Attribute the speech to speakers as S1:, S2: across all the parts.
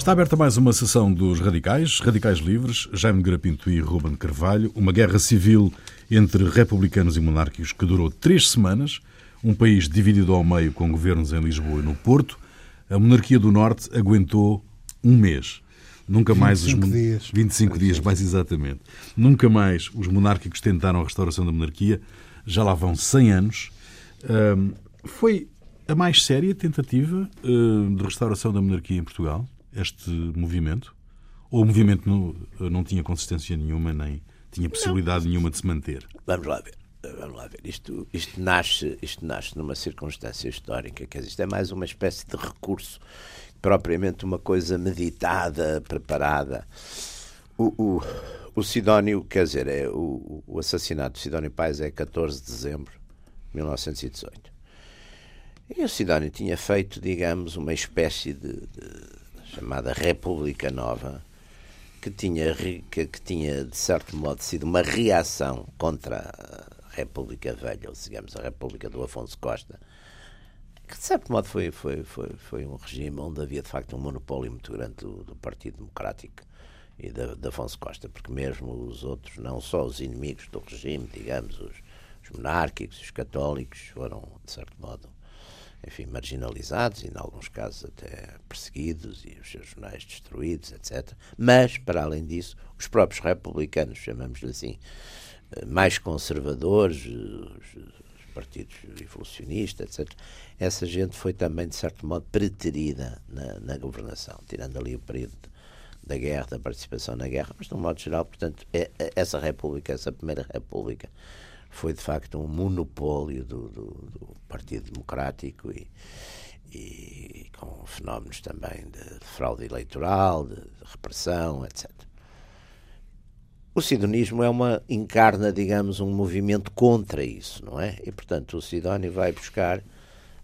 S1: Está aberta mais uma sessão dos Radicais, Radicais Livres, Jaime Grapinto e Ruben Carvalho, uma guerra civil entre republicanos e monárquicos que durou três semanas, um país dividido ao meio com governos em Lisboa e no Porto. A monarquia do Norte aguentou um mês. Nunca mais os
S2: dias.
S1: 25 dias, mais exatamente. Nunca mais os monárquicos tentaram a restauração da monarquia. Já lá vão 100 anos. Um, foi a mais séria tentativa uh, de restauração da monarquia em Portugal, este movimento? Ou o movimento não, não tinha consistência nenhuma, nem tinha possibilidade não. nenhuma de se manter?
S3: Vamos lá ver. Vamos lá ver. Isto, isto, nasce, isto nasce numa circunstância histórica, quer dizer, isto é mais uma espécie de recurso, propriamente uma coisa meditada, preparada. O, o, o Sidónio, quer dizer, é, o, o assassinato de Sidónio Pais é 14 de dezembro de 1918. E o Sidónio tinha feito, digamos, uma espécie de, de chamada República Nova, que tinha, que, que, tinha, de certo modo, sido uma reação contra a República Velha, ou digamos, a República do Afonso Costa, que de certo modo foi, foi, foi, foi um regime onde havia de facto um monopólio muito grande do, do Partido Democrático e de, Afonso Costa, porque mesmo os outros, não só os inimigos do regime, digamos, os, os monárquicos, os católicos, foram, de certo modo, enfim, marginalizados e, em alguns casos, até perseguidos e os seus jornais destruídos, etc. Mas, para além disso, os próprios republicanos, chamamos-lhe assim, eh, mais conservadores, os, partidos evolucionistas, etc. Essa gente foi também, de certo modo, preterida na, na governação, tirando ali o período da guerra, da participação na guerra, mas de um modo geral, portanto, é, é, essa república, essa primeira república, foi de facto um monopólio do, do, do Partido Democrático e, e, com fenómenos também de, de fraude eleitoral, de, de, repressão, etc. O sidonismo é uma encarna, digamos, um movimento contra isso, não é? E portanto o Sidónio vai buscar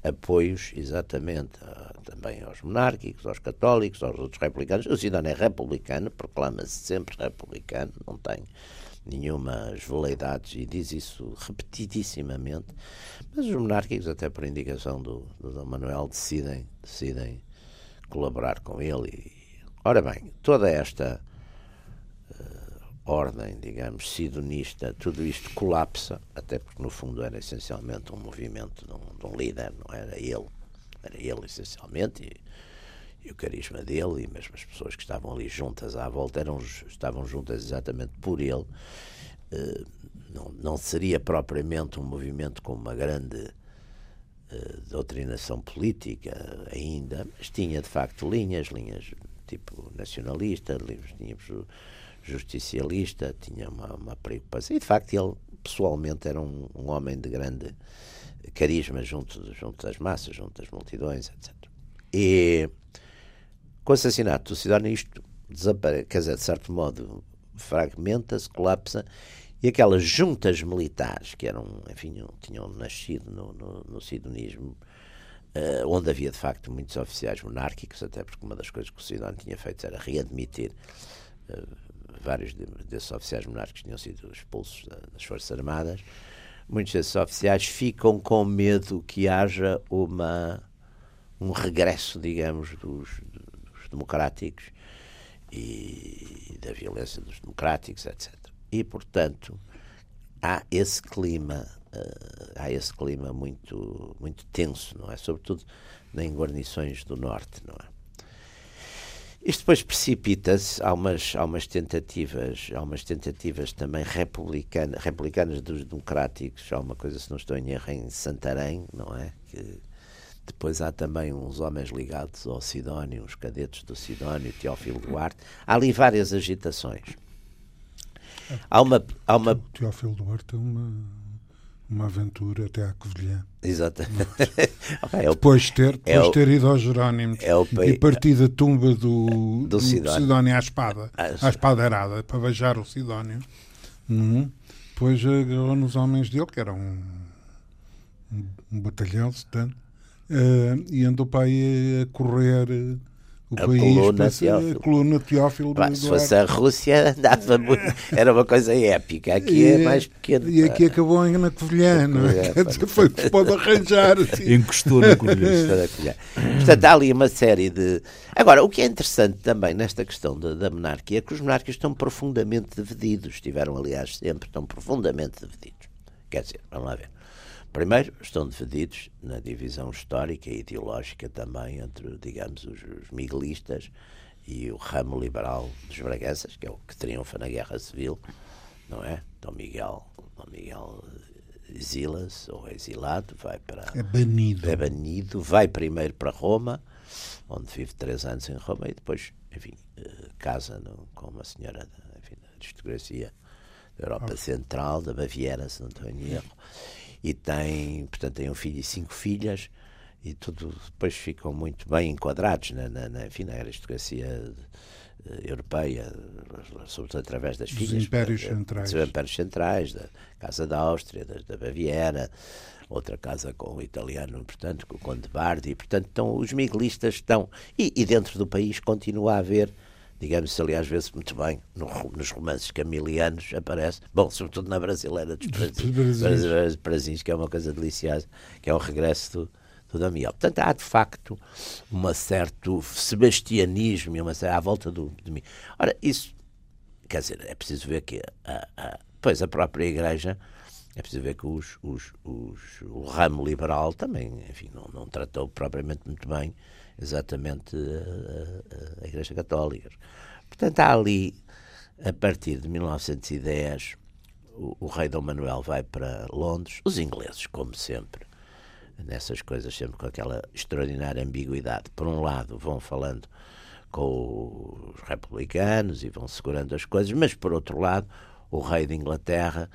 S3: apoios exatamente a, também aos monárquicos, aos católicos, aos outros republicanos. O Sidónio é republicano, proclama-se sempre republicano, não tem nenhumas veleidades e diz isso repetidissimamente, mas os monárquicos, até por indicação do, do Dom Manuel, decidem, decidem colaborar com ele. Ora bem, toda esta uh, ordem, digamos, sidonista, tudo isto colapsa, até porque no fundo era essencialmente um movimento de um, de um líder, não era ele, era ele essencialmente, e e o carisma dele, e mesmo as pessoas que estavam ali juntas à volta eram, estavam juntas exatamente por ele. Uh, não, não seria propriamente um movimento com uma grande uh, doutrinação política ainda, mas tinha de facto linhas, linhas tipo nacionalista, tínhamos justicialista, tinha uma, uma preocupação. E de facto ele pessoalmente era um, um homem de grande carisma junto, junto das massas, junto das multidões, etc. E com o assassinato do Sidónio, isto desaparece, quer dizer, de certo modo, fragmenta-se, colapsa, e aquelas juntas militares que eram, enfim, tinham nascido no, no, no sidonismo, uh, onde havia de facto muitos oficiais monárquicos, até porque uma das coisas que o Sidónio tinha feito era readmitir uh, vários de, desses oficiais monárquicos tinham sido expulsos das Forças Armadas. Muitos desses oficiais ficam com medo que haja uma um regresso, digamos, dos, democráticos e da violência dos democráticos, etc. E, portanto, há esse clima, uh, há esse clima muito, muito tenso, não é? Sobretudo em guarnições do norte, não é? Isto depois precipita-se, há umas, há umas tentativas, há umas tentativas também republicanas, republicanas dos democráticos, há uma coisa, se não estou em erro, em Santarém, não é? Que depois há também uns homens ligados ao Sidónio, uns cadetes do Sidónio, Teófilo Duarte. Há ali várias agitações. Há uma. Há uma...
S2: Teófilo Duarte é uma, uma aventura até à Covilhã.
S3: Exatamente.
S2: okay, é depois de ter, é depois o, ter ido aos Jerónimos
S3: é
S2: e partir da tumba do, do, do Sidónio. Sidónio à espada, à espada arada, para beijar o Sidónio. Uhum. Depois agarrou nos homens dele, que eram um, um, um batalhão, se tanto uh, e andou para aí a correr o a país coluna Teófilo. A coluna Teófilo
S3: se fosse a Rússia, andava muito, era uma coisa épica. Aqui é e, é mais pequeno.
S2: E aqui acabou na Covilhã, é? Quer dizer, foi que pode arranjar. Assim.
S1: Encostou na Covilhã.
S3: Portanto, há ali uma série de. Agora, o que é interessante também nesta questão da, da monarquia é que os monarcas estão profundamente divididos. Estiveram, aliás, sempre estão profundamente divididos. Quer dizer, vamos lá ver. Primeiro, estão divididos na divisão histórica e ideológica também entre, digamos, os, os miguelistas e o ramo liberal dos Braganças, que é o que triunfa na Guerra Civil, não é? Dom Miguel, Dom Miguel exila-se ou é exilado, vai para.
S2: É banido.
S3: É banido, vai primeiro para Roma, onde vive três anos em Roma e depois, enfim, eh, casa no, com uma senhora da, enfim, da aristocracia da Europa oh. Central, da Baviera, se não estou em erro e tem, portanto, tem um filho e cinco filhas e tudo depois ficam muito bem enquadrados na, na, na, enfim, na aristocracia eh, europeia, sobretudo através das
S2: dos
S3: filhas.
S2: Impérios da, centrais. Dos
S3: impérios centrais, da Casa da Áustria, da, da Baviera, outra casa com o italiano, portanto, com o Conde Bardi, portanto, estão, os miguelistas estão, e, e dentro do país continua a haver digamos, aliás, vê-se muito bem no, nos romances camilianos, aparece, bom, sobretudo na brasileira dos Brasis, que é uma coisa deliciosa, que é o regresso do, do Damião. Portanto, há de facto um certo sebastianismo uma, à volta do, de mim. Ora, isso, quer dizer, é preciso ver que a, a, pois a própria Igreja. É preciso ver que os, os, os, o ramo liberal também, enfim, não, não tratou propriamente muito bem exatamente a, a, a Igreja Católica. Portanto, há ali, a partir de 1910, o, o, rei Dom Manuel vai para Londres, os ingleses, como sempre, nessas coisas, sempre com aquela extraordinária ambiguidade. Por um lado, vão falando com os republicanos e vão segurando as coisas, mas por outro lado, o rei de Inglaterra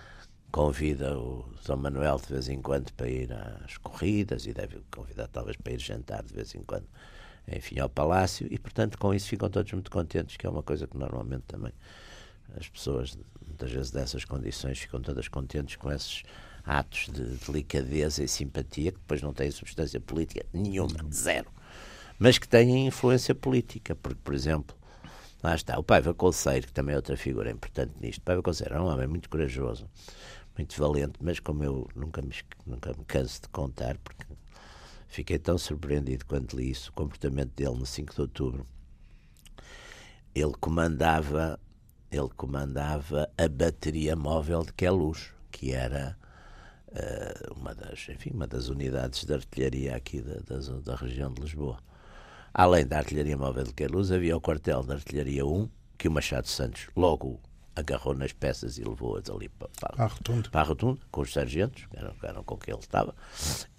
S3: convida o Dom Manuel de vez em quando para ir às corridas e deve convidar talvez para ir jantar de vez em quando, enfim, ao palácio. E, portanto, com isso ficam todos muito contentes, que é uma coisa que normalmente também as pessoas, muitas vezes dessas condições, ficam todas contentes com esses atos de delicadeza e simpatia que depois não têm substância política nenhuma, zero, mas que têm influência política, porque, por exemplo, lá está, o Paiva Colseiro, que também é outra figura importante nisto, o Paiva Colseiro é um homem muito corajoso, muito valente, mas como eu nunca me, nunca me canso de contar, porque fiquei tão surpreendido quando li isso, o comportamento dele no 5 de outubro. Ele comandava, ele comandava a bateria móvel de Queluz, que era uh, uma das, enfim, uma das unidades de artilharia aqui da, da, da região de Lisboa. Além da artilharia móvel de Queluz, havia o quartel de artilharia 1, que o Machado Santos logo agarrou nas peças e levou-as ali para, para,
S2: a rotunda.
S3: para a rotunda, com os sargentos, que eram, eram com que ele estava,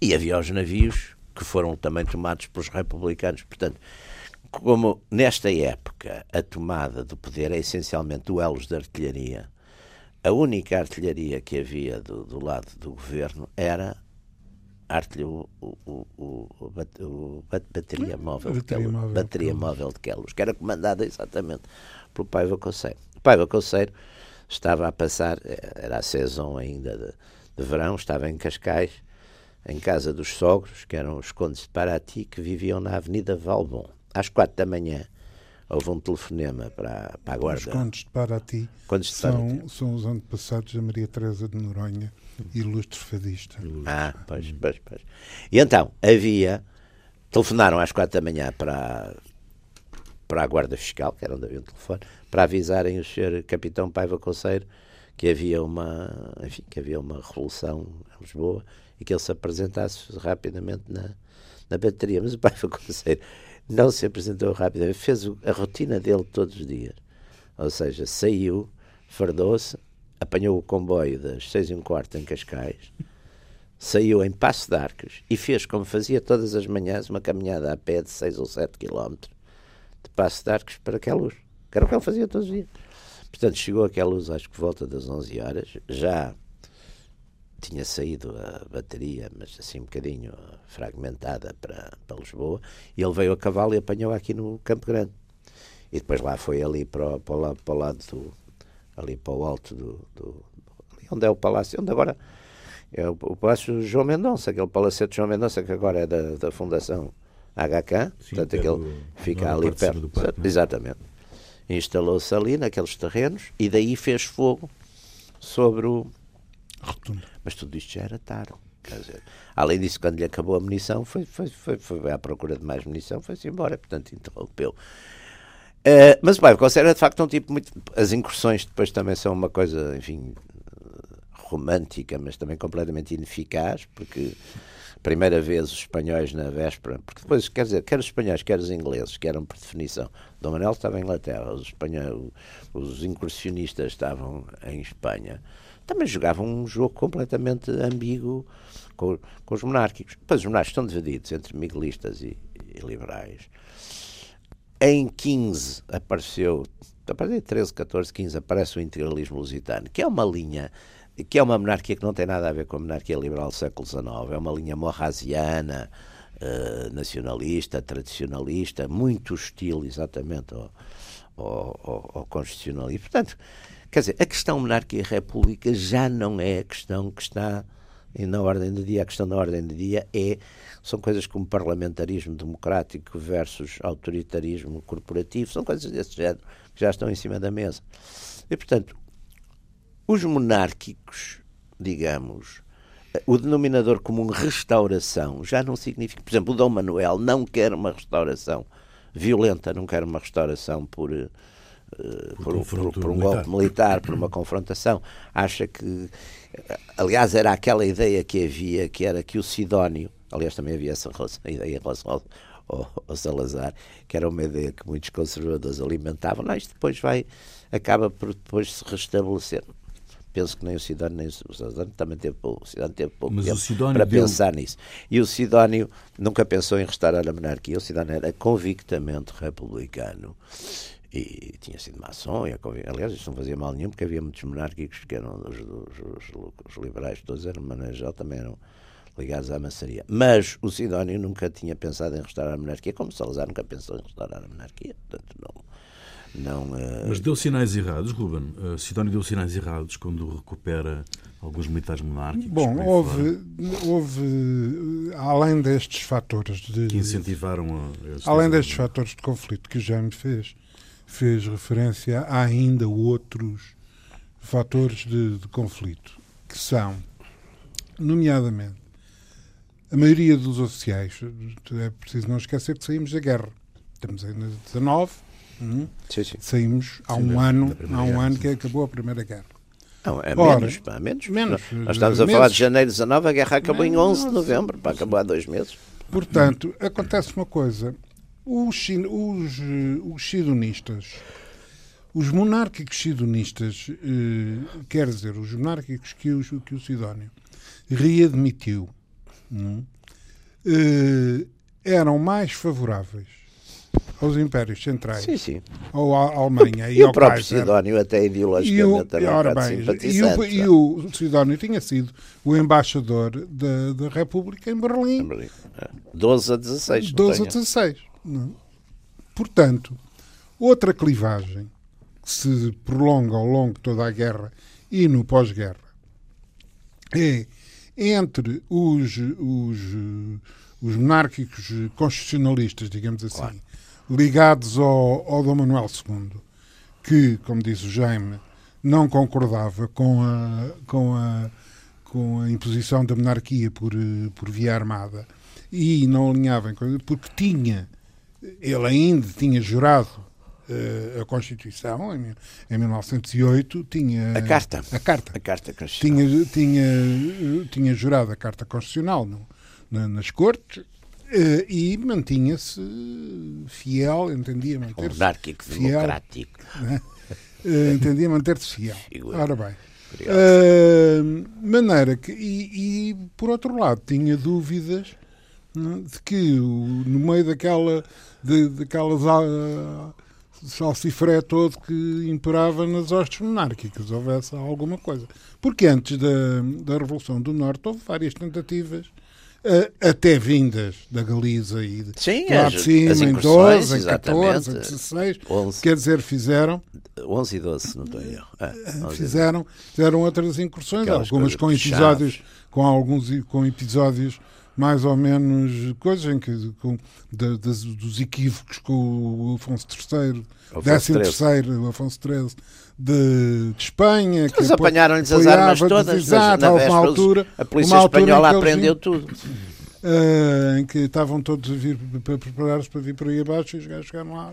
S3: e havia os navios que foram também tomados pelos republicanos. Portanto, como nesta época a tomada do poder é essencialmente duelos de artilharia, a única artilharia que havia do, do lado do governo era a artilharia, o, o, o, o, bateria móvel, bateria, móvel, bateria móvel de Quelos, que era comandada exatamente pelo Paiva Conceiro. Paiva Conceiro estava a passar, eh, era a saison ainda de, de verão, estava em Cascais, em casa dos sogros, que eram os condes de Paraty, que viviam na Avenida Valbon. Às quatro da manhã houve um telefonema para, para a guarda. Os
S2: condes de Paraty, condes de são, Paraty. são os antepassados da Maria Teresa de Noronha, ilustre fadista.
S3: Ah, pois, pois, pois. E então, havia... Telefonaram às quatro da manhã para, para a Guarda Fiscal, que era onde havia um telefone, para avisarem o Sr. Capitão Paiva Conceiro que havia uma, enfim, que havia uma revolução em Lisboa e que ele se apresentasse rapidamente na, na bateria. Mas o Paiva Conceiro não se apresentou rapidamente, fez a rotina dele todos os dias. Ou seja, saiu, fardou-se, apanhou o comboio das seis e um quarto em Cascais, saiu em Passo de Arcos e fez como fazia todas as manhãs uma caminhada a pé de seis ou sete quilómetros de Passo de Arcos para Queluz, que era o que ele fazia todos os dias. Portanto, chegou a Queluz, acho que volta das 11 horas, já tinha saído a bateria, mas assim um bocadinho fragmentada para, para Lisboa, e ele veio a cavalo e apanhou aqui no Campo Grande. E depois lá foi ali para, para, o, lado, para o lado do. ali para o alto do. do onde é o palácio, onde agora é o, o Palácio João Mendonça, aquele palacete João Mendonça que agora é da, da Fundação HK, Sim, portanto aquele fica ali perto. Parque, é? exatamente. Instalou-se ali naqueles terrenos e daí fez fogo sobre o. Rotunda. Mas tudo isto já era tarde. Dizer, além disso, quando lhe acabou a munição, foi, foi, foi, foi à procura de mais munição, foi-se embora, portanto interrompeu. Uh, mas o Paivkos era de facto um tipo muito. As incursões depois também são uma coisa, enfim, romântica, mas também completamente ineficaz, porque primeira vez os espanhóis na véspera, porque depois, quer dizer, quer os espanhóis, quer os ingleses, que eram por definição. Dom Manuel estava em Inglaterra, os, espanhóis, os incursionistas estavam em Espanha. Também jogavam um jogo completamente ambíguo com, com os monárquicos. Depois os monárquicos estão divididos entre miguelistas e, e liberais. Em 15 apareceu, a partir de 13, 14, 15 aparece o integralismo lusitano, que é uma linha que é uma monarquia que não tem nada a ver com a monarquia liberal do século XIX, é uma linha morrasiana, uh, nacionalista, tradicionalista, muito hostil exatamente ao, ao, ao, ao constitucionalismo. Portanto, quer dizer, a questão monarquia-república já não é a questão que está na ordem do dia. A questão da ordem do dia é são coisas como parlamentarismo democrático versus autoritarismo corporativo, são coisas desse género que já estão em cima da mesa. E, portanto, os monárquicos, digamos, o denominador comum restauração já não significa. Por exemplo, o Dom Manuel não quer uma restauração violenta, não quer uma restauração por. Uh, por, por, por, um golpe militar, por uma confrontação. Acha que. Aliás, era aquela ideia que havia, que era que o Sidónio. Aliás, também havia essa ideia em relação ao, ao, ao, Salazar, que era uma ideia que muitos conservadores alimentavam. Não, isto depois vai. acaba por depois se restabelecer penso que nem o Sidónio nem o Sidónio também teve pouco, o Sidónio teve pouco Mas tempo para deu... pensar nisso. E o Sidónio nunca pensou em restaurar a monarquia. O Sidónio era convictamente republicano e tinha sido maçom. E aliás, isso não fazia mal nenhum, porque havia muitos monárquicos que eram os, os, os, os liberais, todos eram, mas geral, também eram ligados à maçaria. Mas o Sidónio nunca tinha pensado em restaurar a monarquia, como Salazar nunca pensou em restaurar a monarquia. Portanto, não não, uh...
S1: Mas deu sinais errados, Ruben? Uh, Sidónio deu sinais errados quando recupera alguns militares monárquicos?
S2: Bom, houve, houve, além destes fatores de,
S1: que incentivaram
S2: a, além destes fatores de conflito que o Jaime fez, fez referência a ainda outros fatores de, de conflito, que são, nomeadamente, a maioria dos oficiais, é preciso não esquecer que saímos da guerra. Estamos ainda 19, Hum? Sim, sim. Saímos há um ano, há um ano que acabou a Primeira Guerra.
S3: Não, é Ora, menos, pá, menos. menos. Nós estamos a menos. falar de janeiro de 19, a guerra acabou em 11 de novembro, para acabar há dois meses.
S2: Portanto, acontece uma coisa: os, os, os sidonistas, os monárquicos sidonistas, eh, quer dizer, os monárquicos que o, que o Sidónio readmitiu, hum, eh, eram mais favoráveis aos impérios centrais,
S3: sim, sim.
S2: ou à Alemanha
S3: e, e ao o próprio Kaiser. Sidónio até ideologicamente
S2: e o, ora bem, e o, e o Sidónio tinha sido o embaixador da, da República em Berlim. Em Berlim.
S3: 12 é. a 16.
S2: 12 a 16. Não? Portanto, outra clivagem que se prolonga ao longo de toda a guerra e no pós-guerra é entre os, os, os monárquicos constitucionalistas, digamos assim, claro ligados ao, ao Dom Manuel II, que, como diz o Jaime, não concordava com a, com a, com a imposição da monarquia por, por via armada. E não alinhava em porque tinha, ele ainda tinha jurado uh, a Constituição em, em 1908, tinha
S3: a carta,
S2: a carta,
S3: a carta constitucional.
S2: tinha, tinha, tinha jurado a carta constitucional no, na, nas cortes Uh, e mantinha-se fiel, entendia manter-se
S3: Monárquico, fiel, democrático.
S2: Né? Uh, entendia manter-se fiel. Ora bem. Uh, maneira que, e, e, por outro lado, tinha dúvidas né, de que no meio daquela, de, daquelas uh, salsifré todo que imperava nas hostes monárquicas houvesse alguma coisa. Porque antes da, da Revolução do Norte houve várias tentativas até vindas da Galiza e
S3: Sim,
S2: lá de cima, em 12, em 14, em 16, 11, quer dizer, fizeram?
S3: 11 e 12, se não estou erro.
S2: É, fizeram, fizeram outras incursões, Aquelas algumas com episódios, com alguns com episódios mais ou menos coisas em que com, de, de, dos equívocos com o Afonso III, décimo terceiro, Afonso XIII de, de Espanha.
S3: Eles apanharam-lhes as armas todas, exato, na véspera, altura, a polícia espanhola aprendeu tudo.
S2: Uh, em que estavam todos a vir para preparar-se para vir por aí abaixo e os gajos chegaram lá.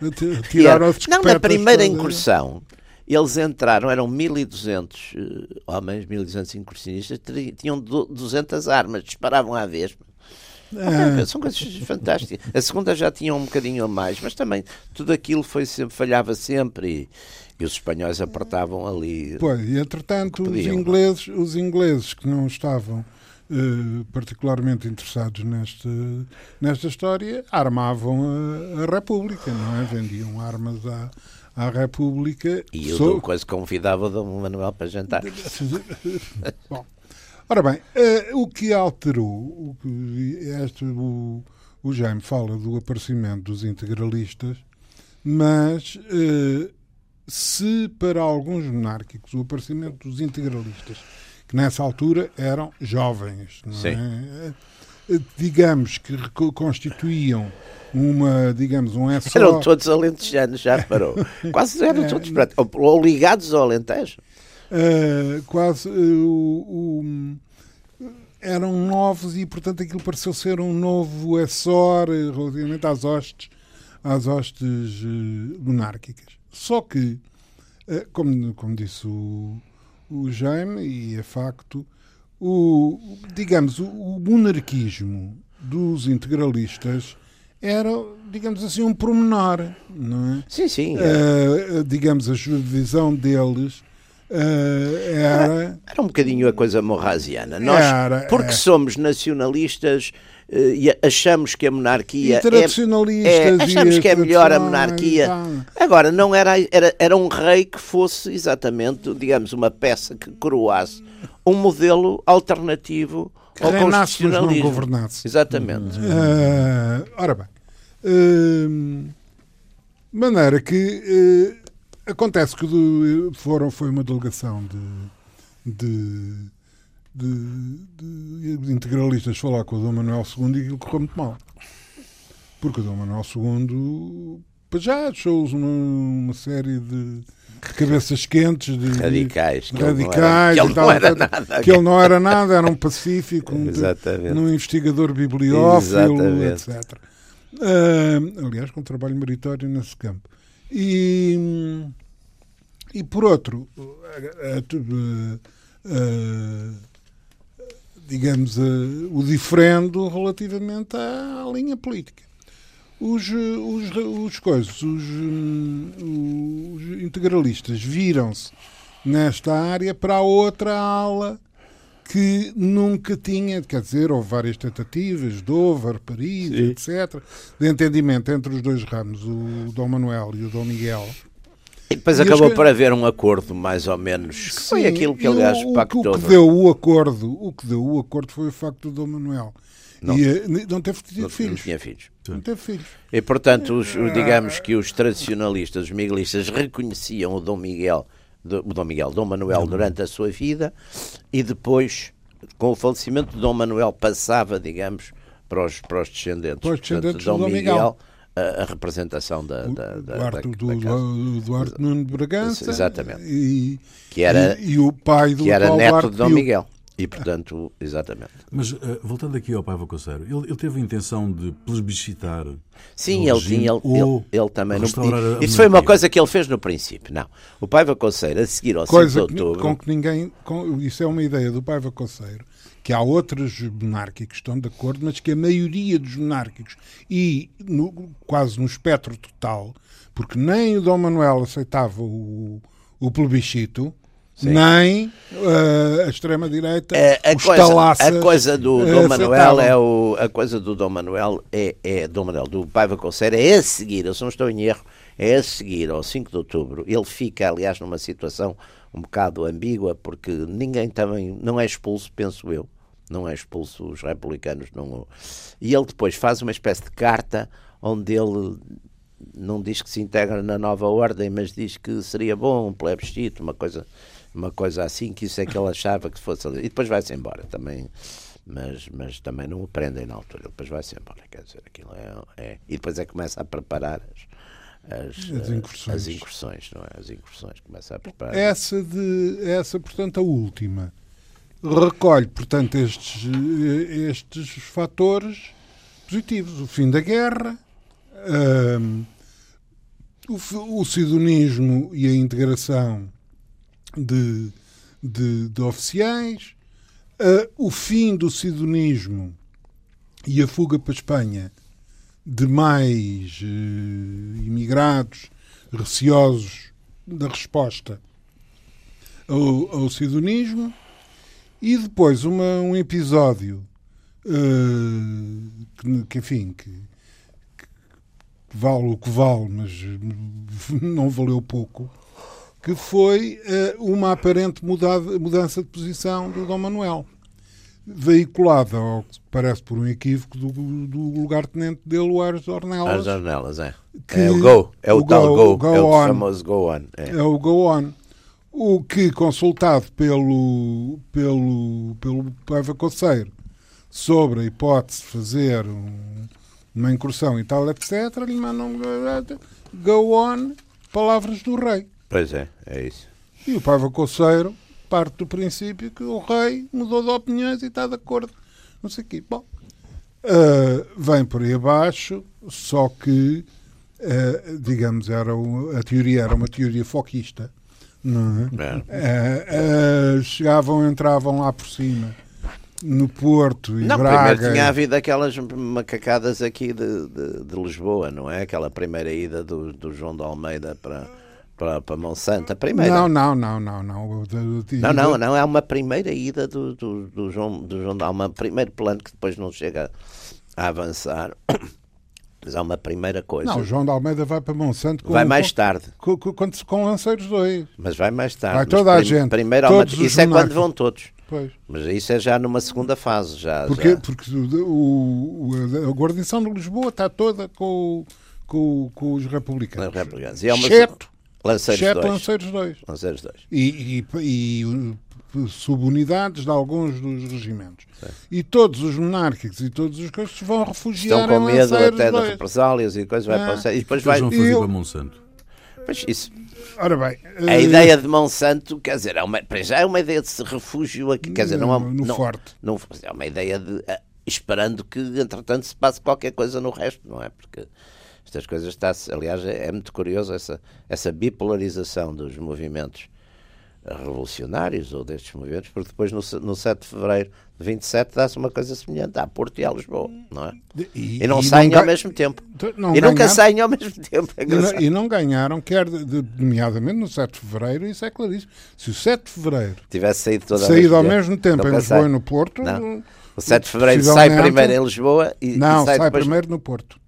S3: Tiraram-se Não, na primeira incursão, eles entraram, eram 1.200 uh, homens, 1.200 incursionistas, tinham 200 armas, disparavam à vez. É. São coisas fantásticas. A segunda já tinha um bocadinho a mais, mas também tudo aquilo foi sempre, falhava sempre e, e os espanhóis apertavam ali.
S2: Pois, e entretanto, os ingleses, os ingleses que não estavam uh, particularmente interessados nesta, nesta história armavam a, a República, não é? Vendiam armas à à República.
S3: E eu sou... quase convidava o Dom Manuel para jantar.
S2: Bom, ora bem, uh, o que alterou, o, que, este, o, o Jaime fala do aparecimento dos integralistas, mas uh, se para alguns monárquicos o aparecimento dos integralistas, que nessa altura eram jovens, é? Eh, digamos que constituíam uma, digamos, um é só...
S3: Eram todos alentejanos, já parou. Quase eram é, todos, ou, ligados ao Alentejo.
S2: Uh, quase, uh, um, eram novos e, portanto, aquilo pareceu ser um novo Essor relativamente às hostes, às hostes uh, monárquicas. Só que, como, como disse o, o Jaime, e é facto, o, digamos, o, o monarquismo dos integralistas era, digamos assim, um promenor, não é?
S3: Sim, sim.
S2: Uh, digamos, a jurisdição deles uh, era...
S3: era... era. um bocadinho a coisa morrasiana. Nós, era, porque é. somos nacionalistas e achamos que a monarquia.
S2: E tradicionalistas.
S3: É, é, achamos que é melhor a monarquia. Agora, não era, era, era um rei que fosse exatamente, digamos, uma peça que coroasse um modelo alternativo ao
S2: Reinasse,
S3: constitucionalismo.
S2: Não governasse.
S3: Exatamente.
S2: Uh, ora bem, uh, maneira que uh, acontece que do, foram, foi uma delegação de, de, de, de, integralistas falar com o Dom Manuel II e aquilo correu muito mal. Porque o Dom Manuel II já achou-os uma, uma série de cabeças quentes, de,
S3: radicais,
S2: que radicais,
S3: ele não era, que ele não era nada,
S2: que ele não era nada, era um pacífico, um, um investigador bibliófilo, Exatamente. etc. Uh, aliás, com um trabalho meritório nesse campo. E, e por outro, uh, uh, digamos, o diferendo relativamente à linha política os, os, os coisas, os, os integralistas viram-se nesta área para a outra ala que nunca tinha, quer dizer, houve várias tentativas, Dover, Paris, Sim. etc., de entendimento entre os dois ramos, o Dom Manuel e o Dom Miguel.
S3: E depois e acabou por haver um acordo, mais ou menos, que Sim, foi aquilo que, aliás,
S2: o,
S3: pactou.
S2: O que deu o acordo, o que deu o acordo foi o facto do Dom Manuel não, e, eh, não teve não, filhos.
S3: Não tinha filhos.
S2: Não teve filhos.
S3: E, portanto, os, digamos que os tradicionalistas, os miguelistas, reconheciam o Dom Miguel, o Dom Miguel, Dom Manuel durante a sua vida e depois, com o falecimento de Dom Manuel, passava, digamos, para os, para os descendentes.
S2: Para os descendentes portanto, Dom, Dom Miguel, Miguel
S3: a, a, representação da, da, da,
S2: Duarte, da, do, do, Duarte Nuno de Bragança.
S3: Exatamente.
S2: E,
S3: que era,
S2: e, e o pai do
S3: que era neto Duarte de Dom Miguel. E, portanto, exatamente.
S1: Mas, uh, voltando aqui ao Paiva Conceiro, ele, ele, teve a intenção de plebiscitar.
S3: Sim, ele tinha. Ele, ele, ele também. Não, isso foi uma coisa que ele fez no princípio. Não. O Paiva Conceiro, a seguir ao
S2: coisa
S3: 5 de outubro.
S2: Com que ninguém. Com, isso é uma ideia do Paiva Conceiro, que há outros monárquicos que estão de acordo, mas que a maioria dos monárquicos, e no, quase no espectro total, porque nem o Dom Manuel aceitava o, o plebiscito Sim. nem uh, a extrema-direita
S3: é, a, coisa, a coisa do Dom uh, Manuel é o, a coisa do Dom Manuel é, é Dom Manuel do Paiva Conceiro é a seguir, eu se não estou em erro é a seguir ao 5 de outubro ele fica aliás numa situação um bocado ambígua porque ninguém também não é expulso, penso eu não é expulso, os republicanos não e ele depois faz uma espécie de carta onde ele não diz que se integra na nova ordem, mas diz que seria bom um plebiscito, uma coisa uma coisa assim, que isso é que ele achava que fosse. E depois vai-se embora também. mas, mas também não o prendem na altura. Ele depois vai sempre, olha, quer dizer, aquilo é, é. E depois é que começa a preparar as, as,
S2: As incursões.
S3: as incursões, não é? As incursões, começa a preparar.
S2: Essa, de, essa, portanto, a última, recolhe, portanto, estes, estes fatores positivos. O fim da guerra, o, o sidonismo e a integração de, de, de oficiais, eh, o fim do sidonismo e a fuga para a Espanha de mais eh, imigrados receosos da resposta ao, ao sidonismo e depois uma, um episódio eh, que, que, enfim que, que vale o que vale mas não valeu pouco que foi eh, uma aparente mudada- mudança de posição do Dom Manuel veiculada ao que parece por um equívoco do, do lugar-tenente dele, o
S3: As
S2: Ornelas,
S3: janelas, é.
S2: que-
S3: é o Go, é o,
S2: o
S3: tal
S2: Go-
S3: Go,
S2: Go
S3: é o famoso Go On. É.
S2: é o Go On. O que, consultado pelo, pelo, pelo Paiva Coceiro sobre a hipótese de fazer um- uma incursão e tal, etc., lhe mandam Go On, palavras do rei.
S3: Pois é, é isso.
S2: E o Paiva Coceiro parte do princípio que o rei mudou de opiniões e está de acordo. Não sei o quê. Bom, ah, vem por aí abaixo, só que, ah, digamos, era o- a teoria era uma teoria foquista. Não é?
S3: É.
S2: Ah, ah, chegavam, entravam lá por cima, no Porto e
S3: Não,
S2: Braga.
S3: primeiro tinha havido aquelas macacadas aqui de, de, de Lisboa, não é? Aquela primeira ida do, do João de Almeida para, para, para Monsanto. A primeira.
S2: Não, não, não, não, não.
S3: Não, não, não, é uma primeira ida do, do, do João, do João de Almeida, primeiro plano que depois não chega a avançar. Mas há uma primeira coisa.
S2: Não, o João de Almeida vai para Monsanto com,
S3: vai mais tarde,
S2: com, com, com, com Lanceiros 2.
S3: mas vai mais tarde.
S2: Vai toda a gente,
S3: Primeiro
S2: os
S3: isso é quando vão todos.
S2: Pois.
S3: Mas isso é já numa segunda fase. Já,
S2: Porque,
S3: já.
S2: porque o, o- a guarnição de Lisboa está toda com, com, com os republicanos.
S3: Nos republicanos. E há uma-
S2: Exceto,
S3: Lanceiros 2.
S2: Lanceiros 2.
S3: Lanceiros 2.
S2: E, e, e, subunidades de alguns dos regimentos. E todos os monárquicos e todos os coisas vão refugiar
S3: Estão com
S2: em
S3: medo até de
S2: 2.
S3: represálias e coisas. Vai
S2: Ah.
S3: para o. E depois vai.
S1: vão fazer
S2: eu-
S1: para Monsanto.
S3: Pois isso.
S2: Ora bem,
S3: A
S2: eh,
S3: ideia de Monsanto, quer dizer, é uma, para já é uma ideia de refúgio aqui. Quer dizer, não é.
S2: no
S3: não,
S2: forte.
S3: não- é uma ideia de. ah, esperando que, entretanto, se passe qualquer coisa no resto, não é? Porque estas coisas está aliás é, é muito curioso essa, essa bipolarização dos movimentos revolucionários ou destes movimentos, porque depois no, no 7 de fevereiro de 27 dá-se uma coisa semelhante a Porto e a Lisboa, não é?
S2: e,
S3: E não
S2: e
S3: saem
S2: ga-
S3: ao mesmo tempo.
S2: não
S3: e nunca saem ao mesmo tempo. É
S2: E não, e não ganharam, quer de- de- nomeadamente no 7 de Fevereiro, isso é claríssimo. Se o 7 de Fevereiro
S3: Tivesse saído toda
S2: saído ao mesmo tempo em Lisboa e no Porto,
S3: Não. O 7 de fevereiro sai primeiro em Lisboa e,
S2: não,
S3: e sai,
S2: sai,
S3: depois.
S2: primeiro no Porto.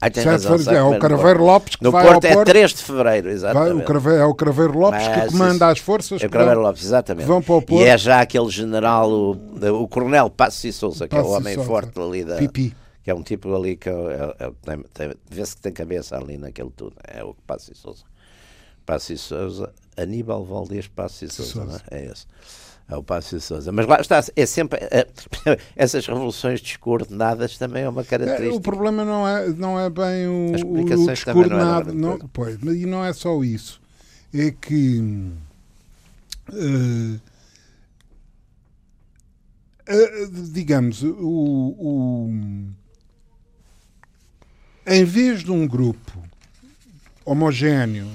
S3: Ah, tem
S2: 7 de
S3: razão, sai
S2: é o Craveiro. Lopes que
S3: No
S2: vai
S3: Porto
S2: ao
S3: é
S2: Porto.
S3: 3 de fevereiro,
S2: Vai,
S3: exatamente.
S2: o Craveiro, é o Craveiro Lopes
S3: Mas
S2: que comanda
S3: isso-
S2: as forças.
S3: É o Craveiro Lopes, exatamente.
S2: vão para o Porto.
S3: E é já aquele general, o, o coronel Passos e Souza, que é o homem
S2: Sousa.
S3: forte ali da.
S2: Pipi.
S3: Que é um tipo ali que é, é, é, tem, vê-se que tem cabeça ali naquele tudo. É o Passos e Souza. Passos e Souza, Aníbal Valdez Passos e Souza,
S2: Sousa.
S3: não é? É esse. É o Passos e Souza. Mas lá está, é sempre. é, essas revoluções descoordenadas também é uma
S2: É,
S3: característica.
S2: o problema não é, não é bem o,
S3: As
S2: o,
S3: não é
S2: descoordenado.
S3: de
S2: não,
S3: coisa.
S2: pois, mas e não é só isso. É que. eh, eh, digamos, o, o- em vez de um grupo homogéneo,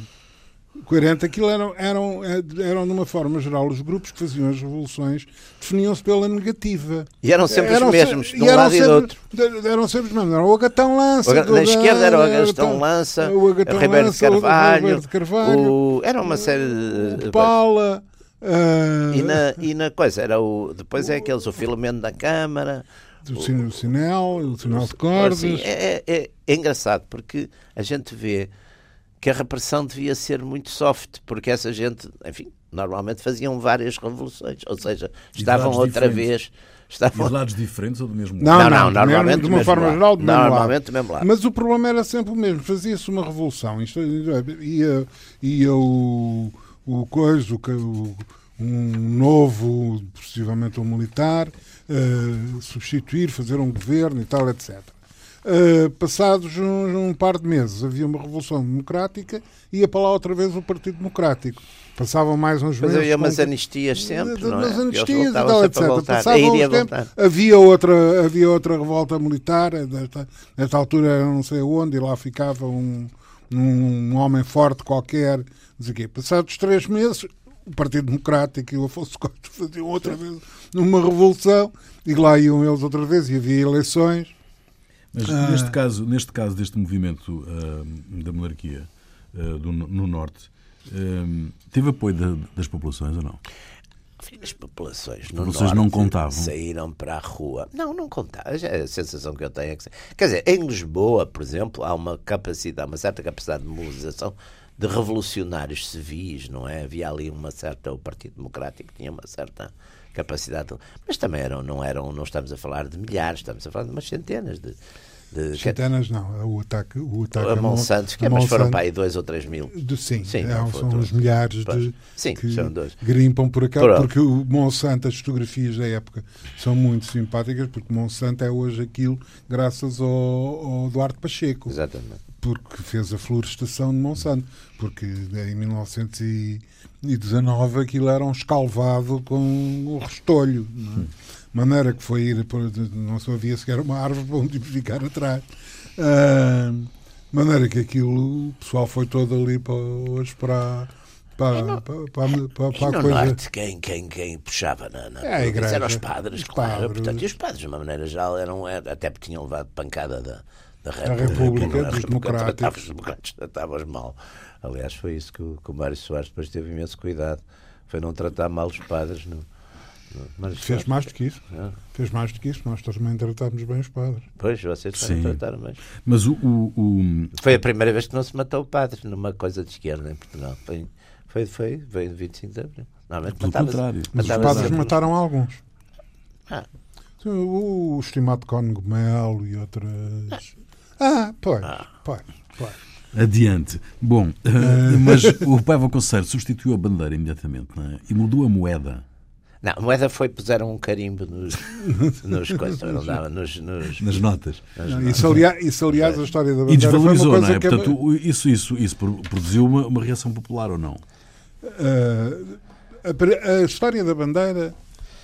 S2: coerente, aquilo eram, eram, eram, de uma forma geral, os grupos que faziam as revoluções definiam-se pela negativa.
S3: E eram sempre
S2: Eram
S3: os
S2: se-
S3: mesmos, de um lado e do
S2: sempre-
S3: outro.
S2: de- Eram sempre os mesmos. Era o Agatão Lança.
S3: O
S2: do-
S3: na esquerda era o
S2: Agatão-
S3: Lança,
S2: o Agatão
S3: o Ribeiro de
S2: Lança, o
S3: Carvalho,
S2: Ribeiro de Carvalho,
S3: o- era uma série de.
S2: o Paula. ah,
S3: E na, e na coisa, era o. Depois é aqueles, o Filomeno da Câmara.
S2: do o Sinel, o Sinal de Cordas.
S3: Assim, é, é, é engraçado porque a gente vê que a repressão devia ser muito soft, porque essa gente, enfim, normalmente faziam várias revoluções, ou seja, estavam outra
S1: diferentes.
S3: vez. Estavam...
S1: De lados diferentes ou do mesmo lado?
S3: Não,
S2: não,
S3: não, normalmente
S2: de uma
S3: mesmo
S2: forma
S3: lado.
S2: geral, do mesmo
S3: Normalmente mesmo lado.
S2: Mas o problema era sempre o mesmo. Fazia-se uma revolução. Isto, ia, ia o, o coisa, o, um novo, possivelmente um militar, uh, substituir, fazer um governo e tal, etc. Uh, passados um, um, par de meses havia uma revolução democrática e ia para lá outra vez o Partido Democrático. Passavam mais uns meses.
S3: Mas havia umas anistias sempre, não é?
S2: Umas anistias e tal, etc. Passavam uns tempos, havia outra, havia outra revolta militar, nesta, nesta altura era não sei onde, e lá ficava um, um homem forte qualquer. Passados três meses, o Partido Democrático e o Afonso Costa faziam outra vez uma revolução e lá iam eles outra vez e havia eleições.
S1: Mas ah. neste, caso, neste caso deste movimento uh, da monarquia uh, do, no Norte, uh, teve apoio de, das populações ou não?
S3: As populações,
S1: As populações não contavam.
S3: Saíram para a rua. Não, não contavam. A sensação que eu tenho é que. Quer dizer, em Lisboa, por exemplo, há uma capacidade, uma certa capacidade de mobilização de revolucionários civis, não é? Havia ali uma certa. O Partido Democrático tinha uma certa capacidade. Mas também eram, não eram, não estamos a falar de milhares, estamos a falar de umas centenas de.
S2: de centenas não, o ataque, o ataque
S3: a Monsanto, que é, mas foram para aí dois ou três mil.
S2: De, sim, sim é, são os milhares
S3: pois.
S2: de
S3: sim,
S2: que
S3: são dois.
S2: grimpam por cá, por porque o Monsanto, as fotografias da época são muito simpáticas, porque Monsanto é hoje aquilo graças ao, ao Duarte Pacheco.
S3: Exatamente
S2: porque fez a florestação de Monsanto, porque em 1919 aquilo era um escalvado com o restolho, não é? maneira que foi ir, não só havia sequer uma árvore para onde ficar atrás. Uh, maneira que aquilo, o pessoal foi todo ali para hoje para para,
S3: no,
S2: para, para, para,
S3: para coisa. norte, quem, quem, quem puxava na, na
S2: é, igreja,
S3: eram os padres,
S2: os
S3: claro.
S2: Padres.
S3: Portanto, e os padres, de uma maneira geral, eram, até porque tinham levado pancada da, da
S2: República, República dos Democráticos.
S3: Os democratas tratavam mal. Aliás, foi isso que o, que o Mário Soares depois teve imenso cuidado. Foi não tratar mal os padres. No,
S2: no Fez mais do que isso. É. Fez mais do que isso. Nós também tratámos bem os padres.
S3: Pois, vocês também trataram bem.
S1: Mas o, o, o,
S3: Foi a primeira vez que não se matou o padre numa coisa de esquerda em Portugal. Foi, foi, foi, foi 25 de abril.
S1: Normalmente Pelo contrário.
S2: Mas os padres mataram alguns.
S3: Ah.
S2: O, o estimado Cónigo Melo e outras. Ah ah, pois, ah. pois, pois.
S1: Adiante. Bom, uh, mas o Paiva Conselho substituiu a bandeira imediatamente não é? e mudou a moeda.
S3: Não, a moeda foi, puseram um carimbo nos, nos coisas, não dava, nos, nos,
S1: nas notas.
S2: Nas não, notas. Isso, aliás, isso, aliás, a história da bandeira.
S1: E desvalorizou, não é? Que... Portanto, isso, isso, isso produziu uma, uma reação popular ou não?
S2: Uh, a, a, história da bandeira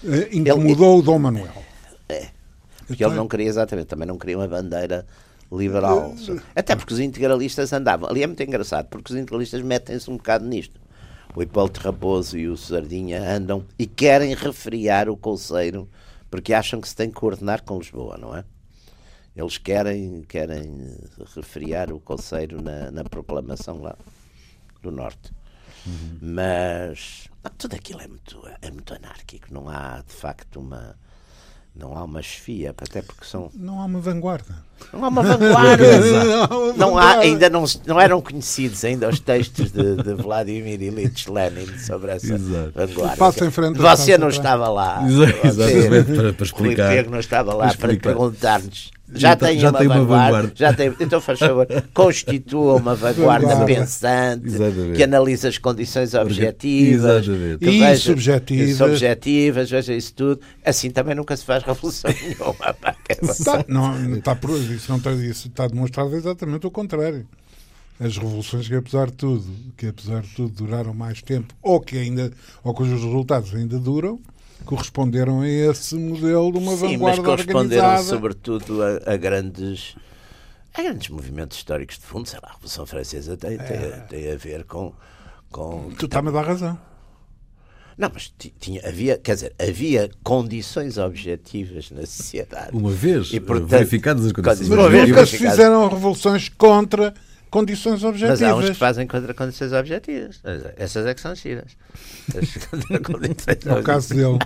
S2: uh, incomodou Ele, o Dom Manuel.
S3: É. Porque ele não queria exatamente, também não queria uma bandeira liberal. Até porque os integralistas andavam. Ali é muito engraçado, porque os integralistas metem-se um bocado nisto. O Hipólito Raposo e o Sardinha andam e querem refriar o Conselho porque acham que se tem que coordenar com Lisboa, não é? Eles querem, querem refriar o Conselho na, na proclamação lá do Norte. Uhum. Mas não, tudo aquilo é muito, é muito anárquico. Não há, de facto, uma não há uma chefia, até porque são.
S2: Não há uma vanguarda.
S3: Não há uma vanguarda. não, não há, ainda não, não eram conhecidos ainda os textos de, de Vladimir Ilyich Lenin sobre essa Exato. vanguarda.
S2: Passa em frente
S3: Você não estava lá.
S1: Exatamente, para, para explicar.
S3: O não estava lá para, para perguntar-nos já, tem, já uma, tem vanguarda, uma vanguarda. Já tem, então, faz favor, constitua uma vanguarda pensante Exatamente. que analisa as condições objetivas
S2: e veja, subjetivas.
S3: subjetivas, veja isso tudo. Assim também nunca se faz revolução nenhuma.
S2: Está, não, está, isso, não está, isso está demonstrado exatamente o contrário. As revoluções que, apesar de tudo, que apesar de tudo duraram mais tempo, ou que ainda, ou cujos resultados ainda duram, corresponderam a esse modelo de uma Sim, vanguarda mas
S3: corresponderam
S2: organizada.
S3: sobretudo a, a, grandes a grandes movimentos históricos de fundo, sei lá, a Revolução Francesa tem, é. tem, tem, a ver com... com
S2: tu está-me a dar razão.
S3: Não, mas tinha, havia, quer dizer, havia condições objetivas na sociedade.
S1: Uma vez e, portanto, verificadas as condições
S2: objetivas. Mas nunca se fizeram revoluções contra condições objetivas.
S3: Mas há uns que fazem contra condições objetivas. Essas é que são giras.
S2: É o caso dele.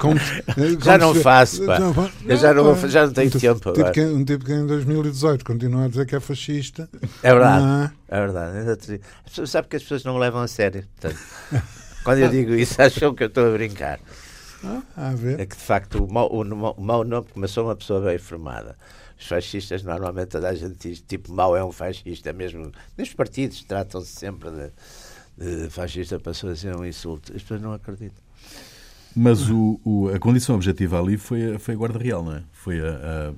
S2: Como,
S3: como já não se... faço, pá. Não, não, eu já não, já não tenho
S2: um
S3: tempo.
S2: Tipo que, um tipo que em 2018 continua a dizer que é fascista.
S3: É verdade. É? é verdade. As pessoas sabem que as pessoas não me levam a sério. Portanto, quando eu digo isso, acham que eu estou a brincar.
S2: Ah, a.
S3: É que de facto o mau, o mau nome começou uma pessoa bem formada os fascistas normalmente toda a gente diz tipo mau é um fascista mesmo nos partidos tratam-se sempre de, de fascista passou a ser um insulto. As pessoas não acreditam.
S1: Mas o, o, a condição objetiva ali foi a, foi a Guarda Real, não é? Foi a, a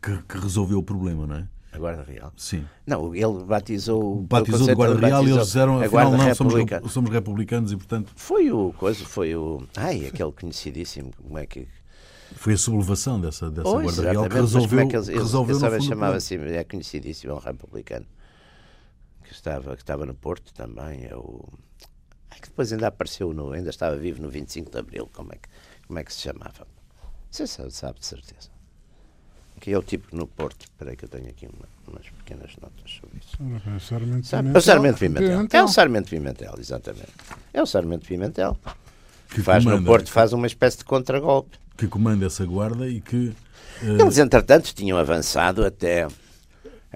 S1: que, que, resolveu o problema, não é?
S3: A Guarda Real?
S1: Sim.
S3: Não, ele batizou...
S1: Batizou de Guarda Real e eles disseram, afinal, não, somos, somos republicanos e, portanto...
S3: Foi o... Coisa, foi o... Ai, aquele conhecidíssimo, como é que...
S1: Foi a sublevação dessa, dessa oh, Guarda Real que resolveu... Como é que
S3: eles,
S1: resolveu
S3: eles, chamava-se, é conhecidíssimo, é um republicano, que estava, que estava no Porto também, é o... É que depois ainda apareceu, no, ainda estava vivo no 25 de Abril, como é que, como é que se chamava? Você sabe, sabe de certeza. Que é o tipo no Porto. Espera aí que eu tenho aqui uma, umas pequenas notas sobre isso.
S2: É o Sarmento
S3: Pimentel. É o Sarmento Pimentel. É o Sarmento Pimentel, exatamente. É o Sarmento Pimentel. Que faz comanda, no Porto, faz uma espécie de contragolpe.
S1: Que comanda essa guarda e que...
S3: Uh... Eles, entretanto, tinham avançado até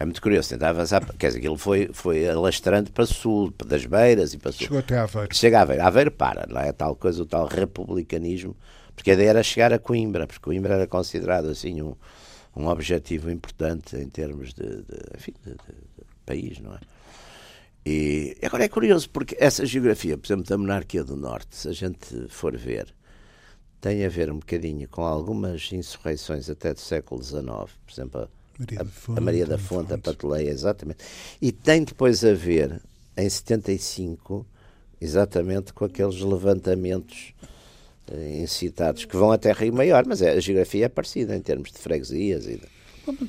S3: é muito curioso, tentar avançar, quer dizer, aquilo foi, foi alastrando para sul, para das beiras e para sul.
S2: Chegou até Aveiro.
S3: Chega a Aveiro. Aveiro para, lá é tal coisa, o tal republicanismo, porque a ideia era chegar a Coimbra, porque Coimbra era considerado assim um, um objetivo importante em termos de, de enfim, de, de, de país, não é? E agora é curioso, porque essa geografia, por exemplo, da monarquia do Norte, se a gente for ver, tem a ver um bocadinho com algumas insurreições até do século XIX, por exemplo, Maria a, a, Maria da Fonte, a Patuleia, exatamente. E tem depois a ver, em 75, exatamente com aqueles levantamentos eh, incitados que vão até Rio Maior, mas é, a geografia é parecida em termos de freguesias e de,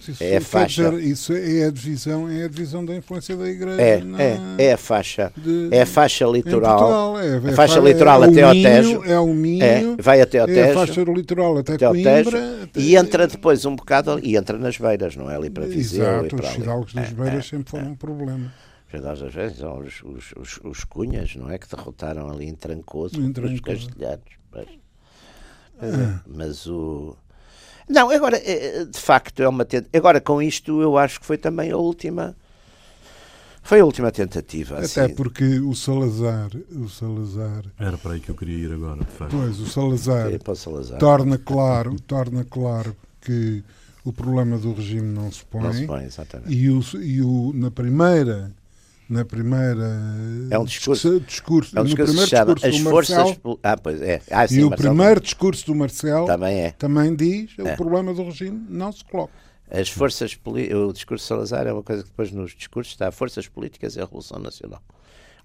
S2: isso, é a faixa. Dizer, isso é a divisão, é a divisão da influência da Igreja.
S3: É,
S2: na,
S3: é, é a faixa, de, é a faixa litoral. Portugal,
S2: é,
S3: a faixa é, litoral
S2: é
S3: até ao
S2: Tejo. É o Minho,
S3: é, vai até ao Tejo. É
S2: a faixa litoral até, até Coimbra. Tejo,
S3: até... E entra depois um bocado e entra nas beiras, não é? Ali para Viseu
S2: Exato,
S3: e para
S2: os fidalgos das beiras sempre foram um problema.
S3: Às vezes são os, os, os, os, cunhas, não é? Que derrotaram ali em Trancoso os castelhanos. Mas, mas o não, agora, eh, de facto, é uma tentativa. Agora, com isto, eu acho que foi também a última. Foi a última tentativa.
S2: Até assim. porque o Salazar, o Salazar.
S1: Era para aí que eu queria ir agora, de facto.
S2: Pois, o Salazar, Salazar. torna claro, torna claro que o problema do regime não se põe.
S3: Não se põe, exatamente.
S2: E, o, e o, na primeira na primeira
S3: é um discurso,
S2: discurso
S3: é um discurso
S2: no primeiro
S3: chama
S2: discurso
S3: as
S2: do
S3: forças
S2: Marcel,
S3: ah, pois é. ah, sim,
S2: e o primeiro discurso do Marcel
S3: também, é.
S2: também diz
S3: é.
S2: o problema do regime não se coloca
S3: as forças o discurso de Salazar é uma coisa que depois nos discursos está forças políticas e a Revolução Nacional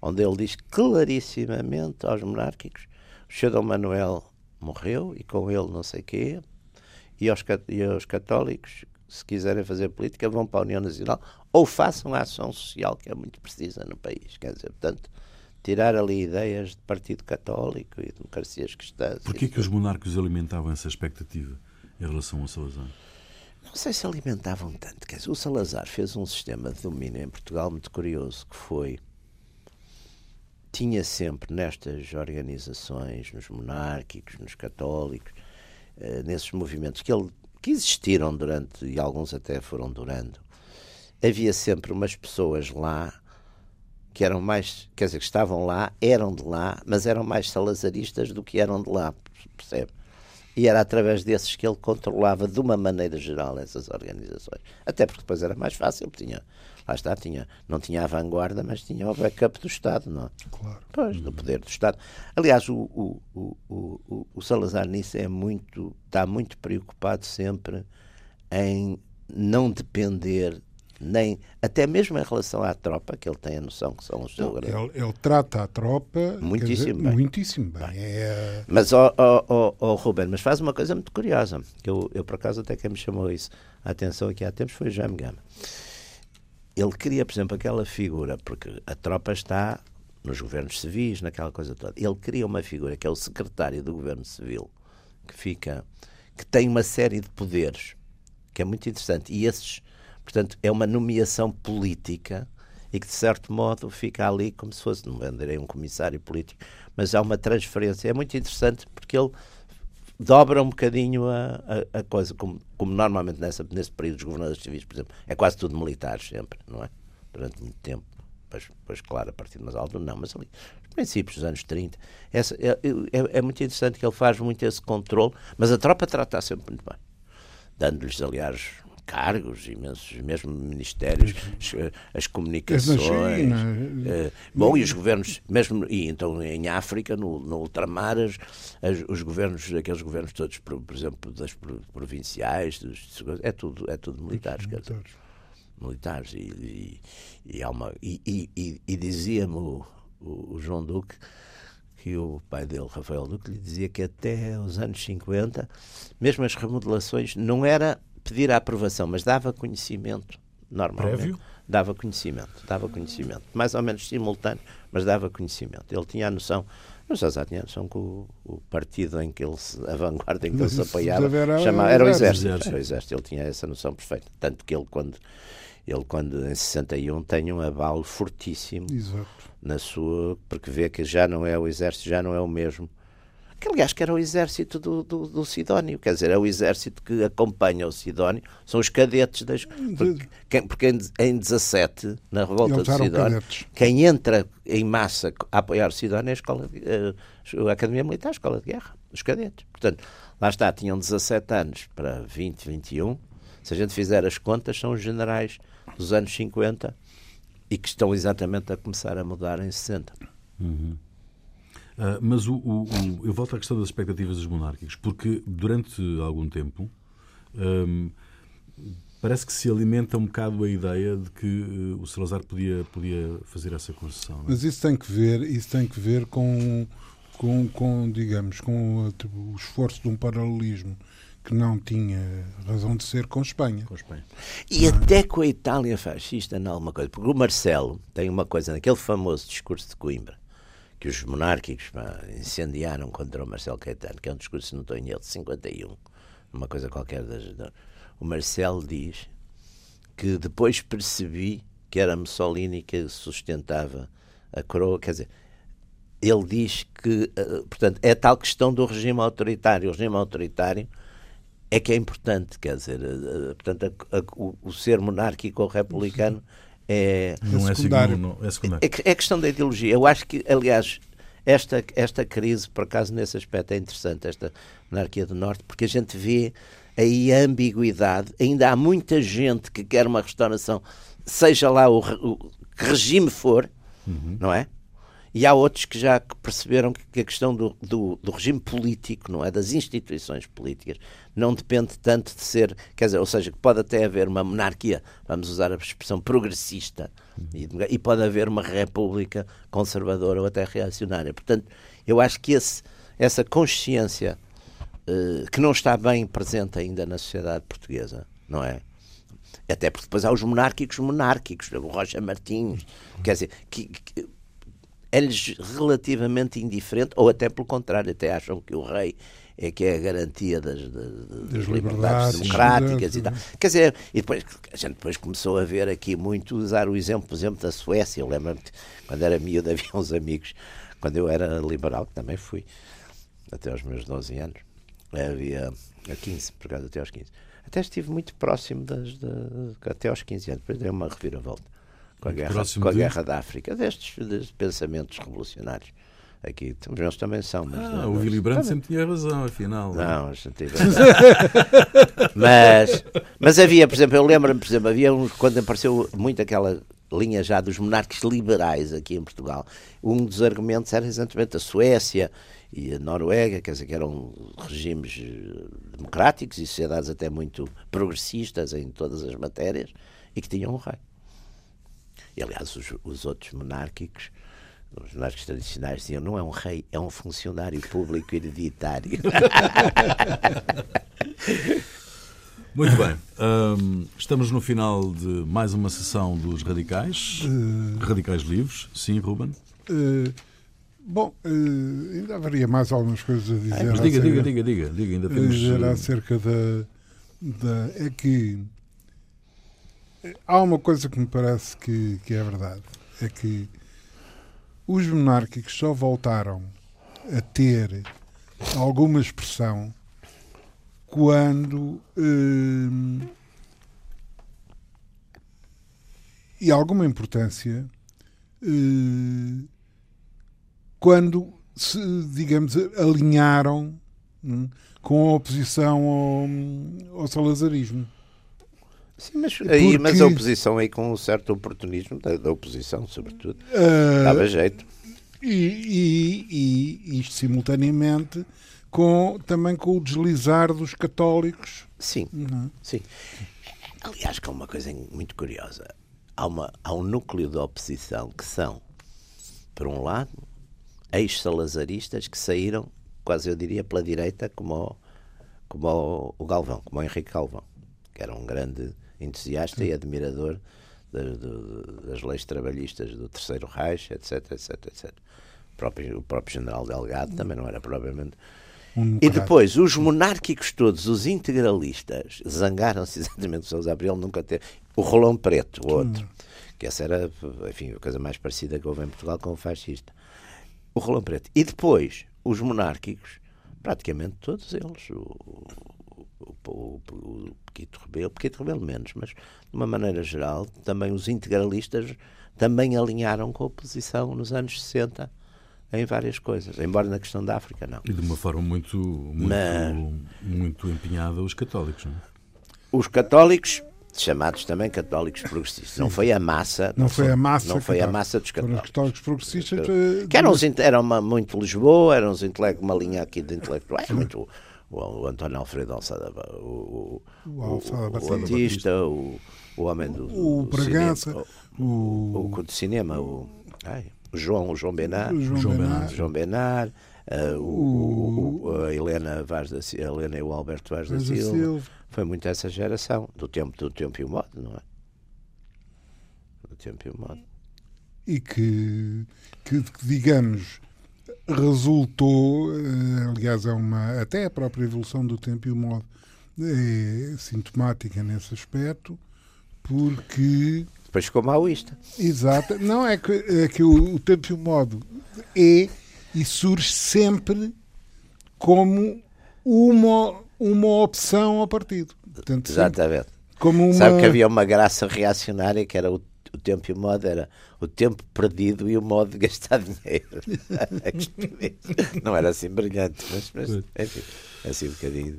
S3: onde ele diz clarissimamente aos monárquicos o Sr. Dom Manuel morreu e com ele não sei quê e aos, e aos católicos se quiserem fazer política, vão para a União Nacional ou façam a ação social que é muito precisa no país. Quer dizer, portanto, tirar ali ideias de Partido Católico e democracias cristãs.
S1: Porquê que os monarcos alimentavam essa expectativa em relação ao Salazar?
S3: Não sei se alimentavam tanto. Quer dizer, o Salazar fez um sistema de domínio em Portugal muito curioso, que foi tinha sempre nestas organizações, nos monárquicos, nos católicos, eh, nesses movimentos que ele que existiram durante, e alguns até foram durando, havia sempre umas pessoas lá que eram mais, quer dizer, que estavam lá, eram de lá, mas eram mais salazaristas do que eram de lá, percebe? E era através desses que ele controlava de uma maneira geral essas organizações. Até porque depois era mais fácil, tinha, lá está, tinha, não tinha a vanguarda, mas tinha o backup do Estado, não é?
S2: Claro.
S3: Pois, do poder do Estado. Aliás, o, o, o, o, o Salazar nisso é muito, está muito preocupado sempre em não depender nem até mesmo em relação à tropa, que ele tem a noção que são os seus
S2: ele, ele, trata a tropa
S3: muitíssimo
S2: dizer,
S3: bem.
S2: Muitíssimo bem. bem. É...
S3: Mas, ó oh, oh, oh, Ruben, mas faz uma coisa muito curiosa, que eu, eu por acaso até quem me chamou isso a atenção aqui há tempos foi o Jaime Gama. Ele cria, por exemplo, aquela figura, porque a tropa está nos governos civis, naquela coisa toda. Ele cria uma figura que é o secretário do governo civil, que fica, que tem uma série de poderes, que é muito interessante. E esses Portanto, é uma nomeação política e que, de certo modo, fica ali como se fosse, não direi um comissário político, mas há uma transferência. É muito interessante porque ele dobra um bocadinho a, a, a coisa, como, como, normalmente nessa, nesse período dos governadores civis, por exemplo, é quase tudo militares sempre, não é? Durante muito tempo. Pois, pois claro, a partir de mais alto, não, mas ali, nos princípios dos anos 30, essa, é, é, é, muito interessante que ele faz muito esse controle, mas a tropa trata sempre muito bem, dando-lhes, aliás, cargos, imensos, mesmo ministérios, as, as comunicações. Uh, bom, e os governos, mesmo e então em África, no, no ultramar, as, os governos, aqueles governos todos, por, por exemplo, das provinciais, dos, é tudo, é tudo militares, quer dizer, militares. E, e, e, uma, e, e, e dizia-me o, o, o João Duque que o pai dele, Rafael Duque, lhe dizia que até os anos 50, mesmo as remodelações, não era pedir a aprovação, mas dava conhecimento, normalmente. Prévio? Dava conhecimento, dava conhecimento. Mais ou menos simultâneo, mas dava conhecimento. Ele tinha a noção, mas já tinha a noção que o, o, partido em que ele se, a vanguarda em que ele se apoiava chamava, era o exército. Era o exército. Ele tinha essa noção perfeita. Tanto que ele, quando ele quando em 61 tem um abalo fortíssimo Exato. na sua porque vê que já não é o exército já não é o mesmo que aliás que era o exército do, do, do, Sidónio, quer dizer, é o exército que acompanha o Sidónio, são os cadetes das. Porque, porque em, em 17, na revolta do Sidónio, cadetes. quem entra em massa a apoiar o Sidónio é a, escola de, a Academia Militar, a Escola de Guerra, os cadetes. Portanto, lá está, tinham 17 anos para 20, 21. Se a gente fizer as contas, são os generais dos anos 50 e que estão exatamente a começar a mudar em 60.
S1: Uhum. Uh, mas o, o, o, eu volto à questão das expectativas dos monárquicos, porque durante algum tempo um, parece que se alimenta um bocado a ideia de que uh, o Salazar podia, podia fazer essa concessão. É?
S2: Mas isso tem que ver, isso tem que ver com, com, com digamos, com o esforço de um paralelismo que não tinha razão de ser com Espanha. Com Espanha.
S3: E ah. até com a Itália fascista, não alguma coisa. Porque o Marcelo tem uma coisa naquele famoso discurso de Coimbra, que os monárquicos pá, incendiaram contra o Marcelo Caetano, que é um discurso, não estou em ele, de 51, uma coisa qualquer. Das, o Marcelo diz que depois percebi que era Mussolini que sustentava a coroa, quer dizer, ele diz que, eh, portanto, é tal questão do regime autoritário. O regime autoritário é que é importante, quer dizer, eh, eh, portanto, a, a, o, o, ser monárquico ou republicano é,
S1: não é, secundário. Não, é secundário.
S3: É, é questão da ideologia. Eu acho que, aliás, esta, esta crise, por acaso, nesse aspecto é interessante, esta monarquia do Norte, porque a gente vê aí a ambiguidade. Ainda há muita gente que quer uma restauração, seja lá o, o que regime for, uhum. não é? E há outros que já perceberam que a questão do, do, do, regime político, não é? Das instituições políticas, não depende tanto de ser, quer dizer, ou seja, que pode até haver uma monarquia, vamos usar a expressão progressista, e, e pode haver uma república conservadora ou até reacionária. Portanto, eu acho que esse, essa consciência uh, que não está bem presente ainda na sociedade portuguesa, não é? Até porque depois há os monárquicos monárquicos, o Rocha Martins, quer dizer, que, que é-lhes relativamente indiferente, ou até pelo contrário, até acham que o rei é que é a garantia das, das, das liberdades, liberdades, democráticas e tal. Quer dizer, e depois a gente depois começou a ver aqui muito usar o exemplo, por exemplo, da Suécia. Eu lembro-me quando era miúdo havia uns amigos, quando eu era liberal, que também fui, até aos meus 12 anos, havia a 15, por causa até aos 15. Até estive muito próximo das, de, até aos 15 anos, depois dei uma reviravolta com a, guerra, com a guerra da África, destes, destes pensamentos revolucionários. Aqui, eles também são. Mas
S1: ah, não, o Willy Brandt sempre tinha razão, afinal.
S3: Não, não tive mas, mas havia, por exemplo, eu lembro-me, por exemplo, havia um, quando apareceu muito aquela linha já dos monarcas liberais aqui em Portugal, um dos argumentos era exatamente a Suécia e a Noruega, quer dizer, que eram regimes eh, democráticos e sociedades até muito progressistas em todas as matérias e que tinham um rei. E, aliás, os, os outros monárquicos, os monárquicos tradicionais diziam não é um rei, é um funcionário público hereditário.
S1: Muito bem. Um, estamos no final de mais uma sessão dos Radicais. Uh, Radicais Livres. Sim, Ruben? Uh,
S2: bom, uh, ainda haveria mais algumas coisas a dizer. Ah,
S1: mas diga, acerca, diga, diga, diga, diga. Ainda temos...
S2: Dizer acerca da, da... É que há uma coisa que me parece que, que é verdade: é que os monárquicos só voltaram a ter alguma expressão quando. Hum, e alguma importância hum, quando se, digamos, alinharam hum, com a oposição ao, ao salazarismo.
S3: Sim, mas, aí,
S2: Porque-
S3: mas a oposição aí com um certo oportunismo da, da oposição, sobretudo,
S2: Ah,
S3: dava jeito.
S2: e, e- e isto simultaneamente com, também com o deslizar dos católicos.
S3: Sim,
S2: Não.
S3: sim. Aliás, que é uma coisa muito curiosa. Há, uma, há um núcleo de oposição que são, por um lado, ex-salazaristas que saíram, quase eu diria, pela direita, como o, como o, o Galvão, como o Henrique Galvão, que era um grande entusiasta e admirador das, das leis trabalhistas do Terceiro Reich, etc, etc, etc. O próprio, o próprio general Delgado também não era propriamente
S2: Um
S3: e depois, os monárquicos todos, os integralistas, zangaram-se exatamente de Sousa Abreu nunca ter. O Rolão Preto, o outro, que essa era, enfim, a coisa mais parecida que houve em Portugal com o fascista. O Rolão Preto. E depois, os monárquicos, praticamente todos eles. O, o, o, o Pequito Rebelo, Pequito Rebelo menos, mas de uma maneira geral, também os integralistas também alinharam com a oposição nos anos 60 em várias coisas, embora na questão da África não.
S1: E de uma forma muito, muito,
S3: Mas-
S1: muito empenhada os católicos. Não é?
S3: Os católicos, chamados também católicos progressistas, não foi a massa,
S2: Não foi a massa.
S3: não foi a massa dos católicos.
S2: católicos progressistas. eh,
S3: Que eram, os, eram uma, muito Lisboa, eram os intele- uma linha aqui de intelectuais, muito o, o António Alfredo Alçada, o, o,
S2: O Alçada
S3: o,
S2: Batista.
S3: o Batista, o, o homem do,
S2: O
S3: do
S2: Bragança,
S3: cinema,
S2: o,
S3: o, o, do cinema, o, ai, o João, o João Benar,
S2: o João,
S1: João
S2: Benar.
S1: Benar.
S3: João Benar, eh, o, o- o- a Helena Vaz da Silva, a Helena e o Alberto Vaz da Silva.
S2: Silva.
S3: Foi muito essa geração, do tempo, do tempo e o modo, não é? Do tempo e o modo.
S2: e que, que, que, digamos resultou eh, aliás é uma até a própria evolução do tempo e o modo é sintomática nesse aspecto porque
S3: Depois ficou maoísta.
S2: exato não é que, é que o, o tempo e o modo é e surge sempre como uma uma opção ao partido Portanto,
S3: Exatamente.
S2: como uma
S3: Sabe que havia uma graça reacionária que era o, o tempo e o modo, era o tempo perdido e o modo de gastar dinheiro. Estupidez. Não era assim brilhante, mas, mas enfim, assim um bocadinho.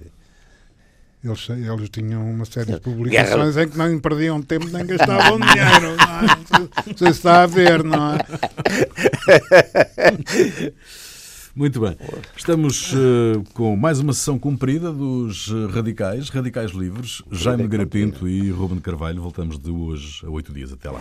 S2: Eles, eles tinham uma série de
S3: Guerra-
S2: publicações em que não perdiam tempo nem gastavam dinheiro. Não é? Se está a ver, não é?
S1: Muito bem. Estamos eh, com mais uma sessão cumprida dos eh, Radicais, Radicais Livres, Jaime Garapinto e Ruben Carvalho. Voltamos de hoje a oito dias. Até lá.